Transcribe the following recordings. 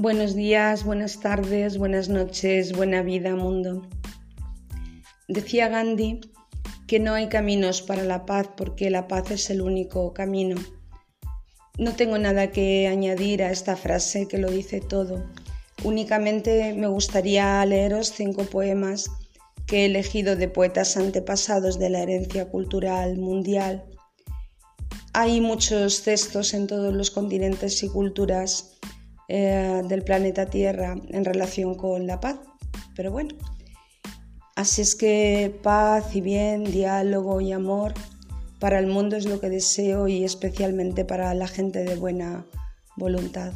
Buenos días, buenas tardes, buenas noches, buena vida, mundo. Decía Gandhi que no hay caminos para la paz porque la paz es el único camino. No tengo nada que añadir a esta frase que lo dice todo. Únicamente me gustaría leeros cinco poemas que he elegido de poetas antepasados de la herencia cultural mundial. Hay muchos textos en todos los continentes y culturas eh, del planeta Tierra en relación con la paz, pero bueno, así es que paz y bien, diálogo y amor para el mundo es lo que deseo y especialmente para la gente de buena voluntad.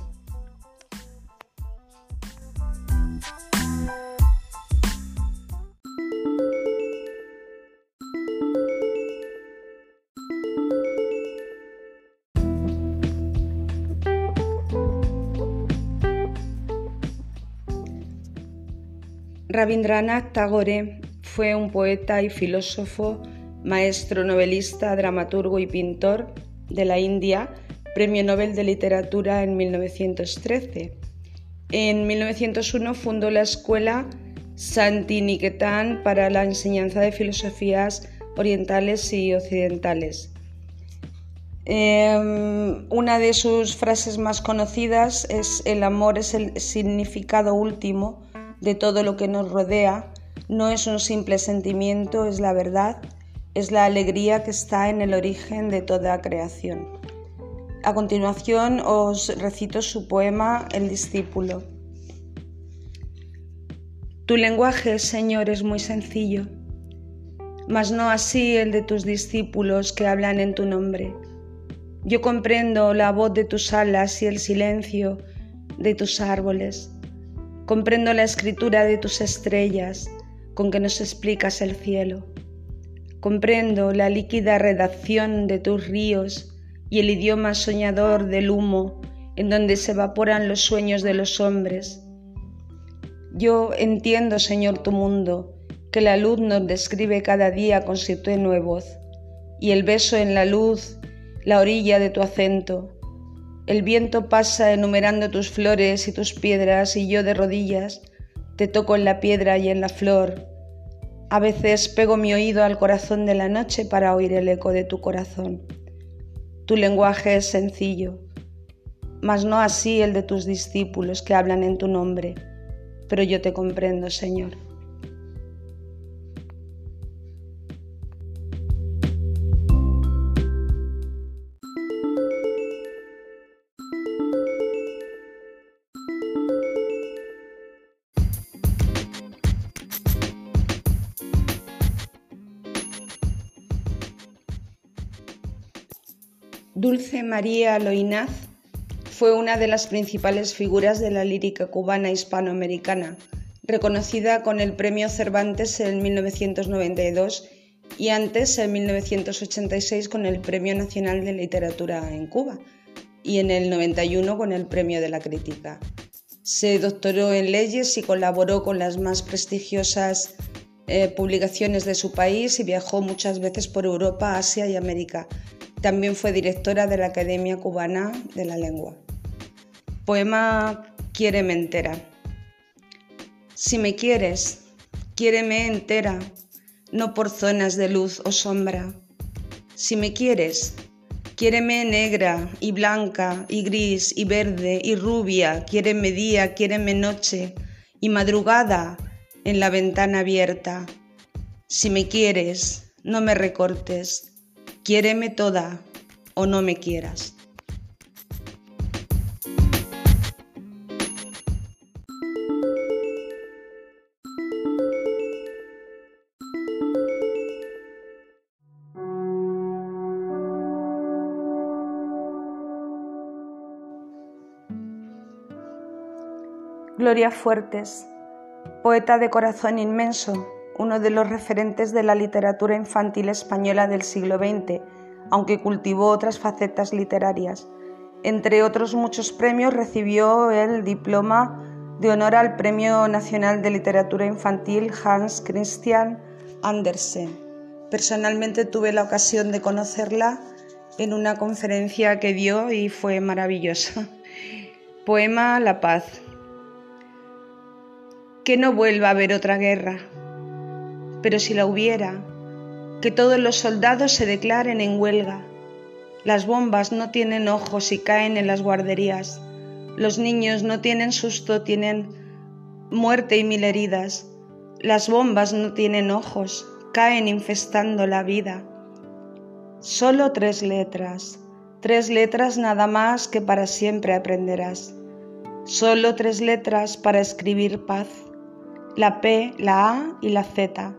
Rabindranath Tagore fue un poeta y filósofo, maestro novelista, dramaturgo y pintor de la India, Premio Nobel de Literatura en 1913. En 1901 fundó la escuela Santiniketan para la enseñanza de filosofías orientales y occidentales. Em, una de sus frases más conocidas es el amor es el significado último de todo lo que nos rodea, no es un simple sentimiento, es la verdad, es la alegría que está en el origen de toda creación. A continuación os recito su poema El discípulo. Tu lenguaje, Señor, es muy sencillo, mas no así el de tus discípulos que hablan en tu nombre. Yo comprendo la voz de tus alas y el silencio de tus árboles. Comprendo la escritura de tus estrellas con que nos explicas el cielo. Comprendo la líquida redacción de tus ríos y el idioma soñador del humo en donde se evaporan los sueños de los hombres. Yo entiendo, Señor, tu mundo, que la luz nos describe cada día con su tenue voz, y el beso en la luz, la orilla de tu acento, el viento pasa enumerando tus flores y tus piedras y yo de rodillas te toco en la piedra y en la flor. A veces pego mi oído al corazón de la noche para oír el eco de tu corazón. Tu lenguaje es sencillo, mas no así el de tus discípulos que hablan en tu nombre, pero yo te comprendo, Señor. Dulce María Loinaz fue una de las principales figuras de la lírica cubana hispanoamericana, reconocida con el Premio Cervantes en 1992 y antes en 1986 con el Premio Nacional de Literatura en Cuba y en el 91 con el Premio de la Crítica. Se doctoró en leyes y colaboró con las más prestigiosas eh, publicaciones de su país y viajó muchas veces por Europa, Asia y América, también fue directora de la Academia Cubana de la Lengua. Poema Quiéreme entera. Si me quieres, quiéreme entera, no por zonas de luz o sombra. Si me quieres, quiéreme negra y blanca y gris y verde y rubia, quiéreme día, quiéreme noche y madrugada en la ventana abierta. Si me quieres, no me recortes, Quiéreme toda o no me quieras. Gloria Fuertes, poeta de corazón inmenso, uno de los referentes de la literatura infantil española del siglo XX, aunque cultivó otras facetas literarias. Entre otros muchos premios recibió el diploma de honor al Premio Nacional de Literatura Infantil Hans Christian Andersen. Personalmente tuve la ocasión de conocerla en una conferencia que dio y fue maravillosa. Poema La Paz. que no vuelva a haber otra guerra. Pero si la hubiera, que todos los soldados se declaren en huelga. Las bombas no tienen ojos y caen en las guarderías. Los niños no tienen susto, tienen muerte y mil heridas. Las bombas no tienen ojos, caen infestando la vida. Solo tres letras, tres letras nada más que para siempre aprenderás. Solo tres letras para escribir paz. La P, la A y la Z.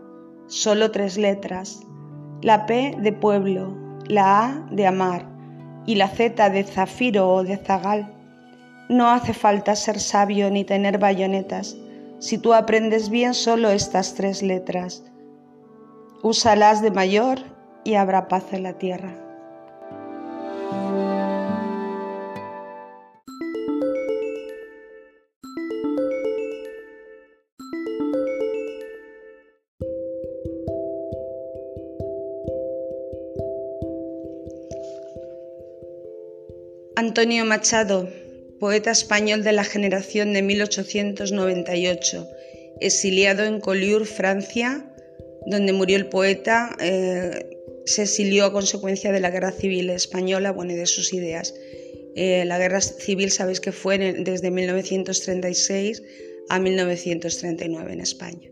Solo tres letras. La P de pueblo, la A de amar y la Z de zafiro o de zagal. No hace falta ser sabio ni tener bayonetas si tú aprendes bien solo estas tres letras. Úsalas de mayor y habrá paz en la tierra. Antonio Machado, poeta español de la generación de 1898, exiliado en Collioure, Francia, donde murió el poeta, eh, se exilió a consecuencia de la guerra civil española, bueno, y de sus ideas. Eh, la guerra civil, sabéis que fue desde 1936 a 1939 en España.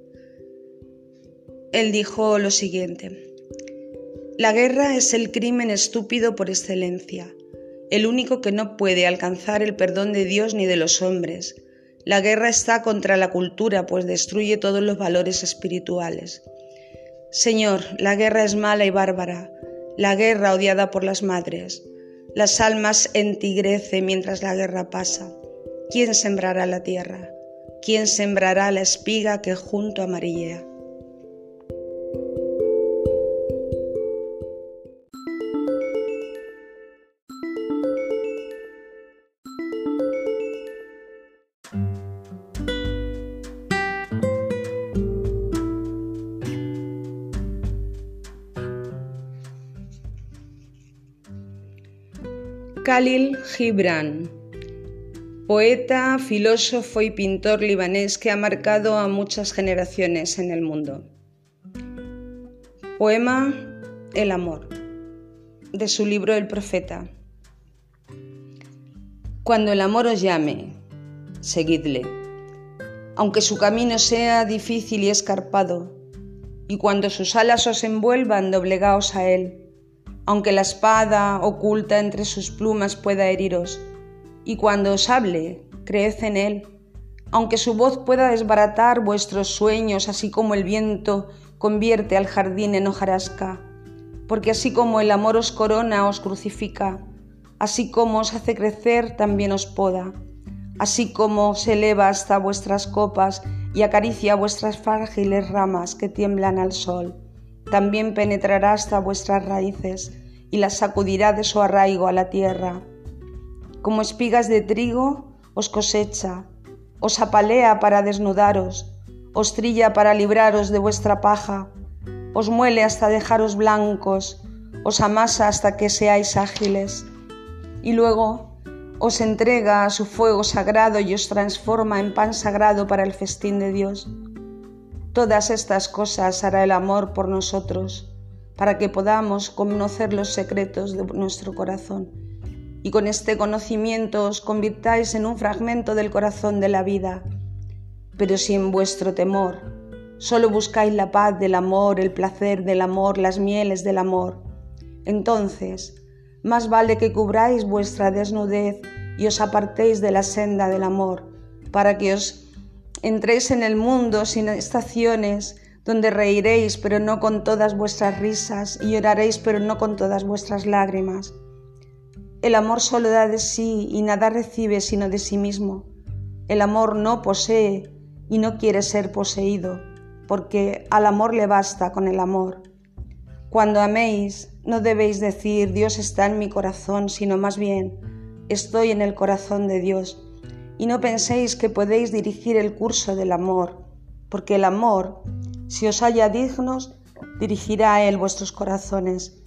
Él dijo lo siguiente, la guerra es el crimen estúpido por excelencia el único que no puede alcanzar el perdón de Dios ni de los hombres. La guerra está contra la cultura, pues destruye todos los valores espirituales. Señor, la guerra es mala y bárbara, la guerra odiada por las madres. Las almas entigrece mientras la guerra pasa. ¿Quién sembrará la tierra? ¿Quién sembrará la espiga que junto amarillea? Khalil Gibran, poeta, filósofo y pintor libanés que ha marcado a muchas generaciones en el mundo. Poema El amor, de su libro El profeta. Cuando el amor os llame, seguidle, aunque su camino sea difícil y escarpado, y cuando sus alas os envuelvan, doblegaos a él aunque la espada oculta entre sus plumas pueda heriros, y cuando os hable, creed en él, aunque su voz pueda desbaratar vuestros sueños, así como el viento convierte al jardín en hojarasca, porque así como el amor os corona, os crucifica, así como os hace crecer, también os poda, así como se eleva hasta vuestras copas y acaricia vuestras frágiles ramas que tiemblan al sol también penetrará hasta vuestras raíces y las sacudirá de su arraigo a la tierra. Como espigas de trigo os cosecha, os apalea para desnudaros, os trilla para libraros de vuestra paja, os muele hasta dejaros blancos, os amasa hasta que seáis ágiles, y luego os entrega a su fuego sagrado y os transforma en pan sagrado para el festín de Dios. Todas estas cosas hará el amor por nosotros, para que podamos conocer los secretos de nuestro corazón. Y con este conocimiento os convirtáis en un fragmento del corazón de la vida. Pero si en vuestro temor solo buscáis la paz del amor, el placer del amor, las mieles del amor, entonces más vale que cubráis vuestra desnudez y os apartéis de la senda del amor, para que os entréis en el mundo sin estaciones, donde reiréis pero no con todas vuestras risas y lloraréis pero no con todas vuestras lágrimas. El amor solo da de sí y nada recibe sino de sí mismo. El amor no posee y no quiere ser poseído, porque al amor le basta con el amor. Cuando améis, no debéis decir Dios está en mi corazón, sino más bien estoy en el corazón de Dios y no penséis que podéis dirigir el curso del amor, porque el amor, si os halla dignos, dirigirá a él vuestros corazones.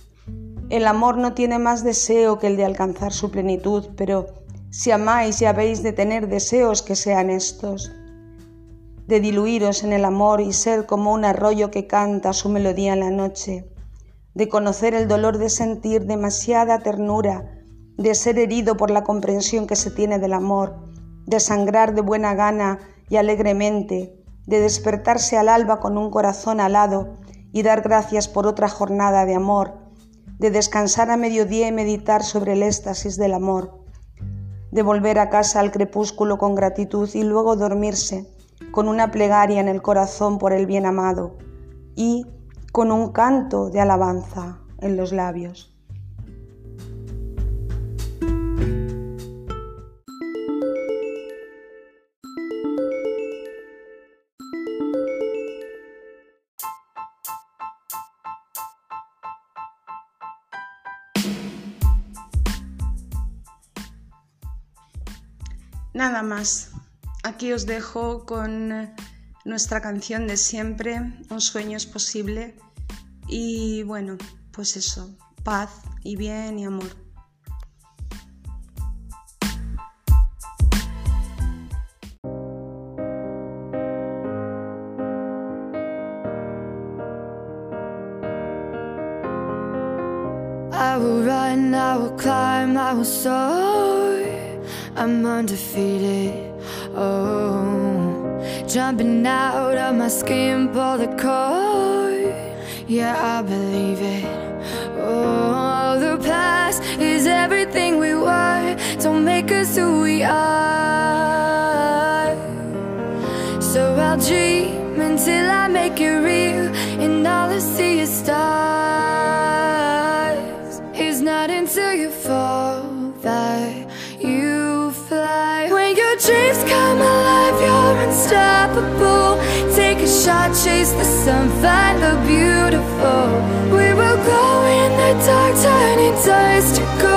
El amor no tiene más deseo que el de alcanzar su plenitud, pero si amáis y habéis de tener deseos que sean estos. de diluiros en el amor y ser como un arroyo que canta su melodía en la noche, de conocer el dolor de sentir demasiada ternura, de ser herido por la comprensión que se tiene del amor, de sangrar de buena gana y alegremente, de despertarse al alba con un corazón alado y dar gracias por otra jornada de amor, de descansar a mediodía y meditar sobre el éxtasis del amor, de volver a casa al crepúsculo con gratitud y luego dormirse con una plegaria en el corazón por el bien amado y con un canto de alabanza en los labios. Nada más. Aquí os dejo con nuestra canción de siempre, Un sueño es posible. Y bueno, pues eso, paz y bien y amor. I will run, I will climb, I will soar. I'm undefeated. Oh, jumping out of my skin, pull the cord. Yeah, I believe it. Oh, the past is everything we were. Don't make us who we are. So I'll dream until I make it real, and all I see is stars. It's not until you fall that you fly. When your dreams come alive, you're unstoppable. Shot, chase the sun, find the beautiful. We will glow in the dark, turning dust to gold,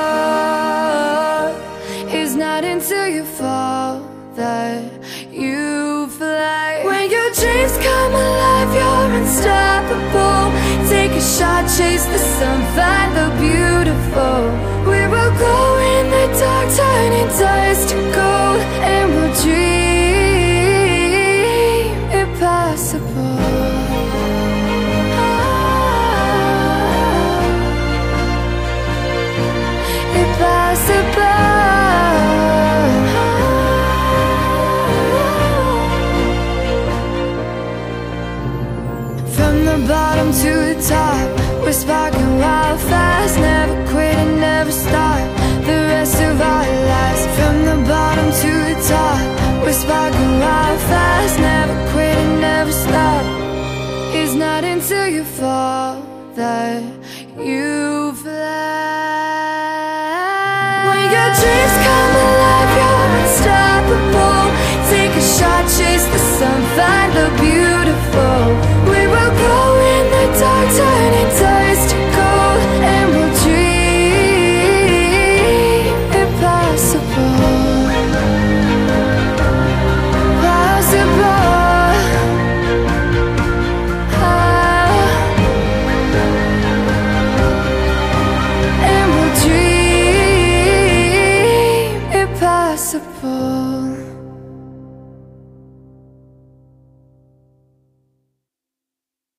Shot, chase the sun, find the beautiful. We will glow far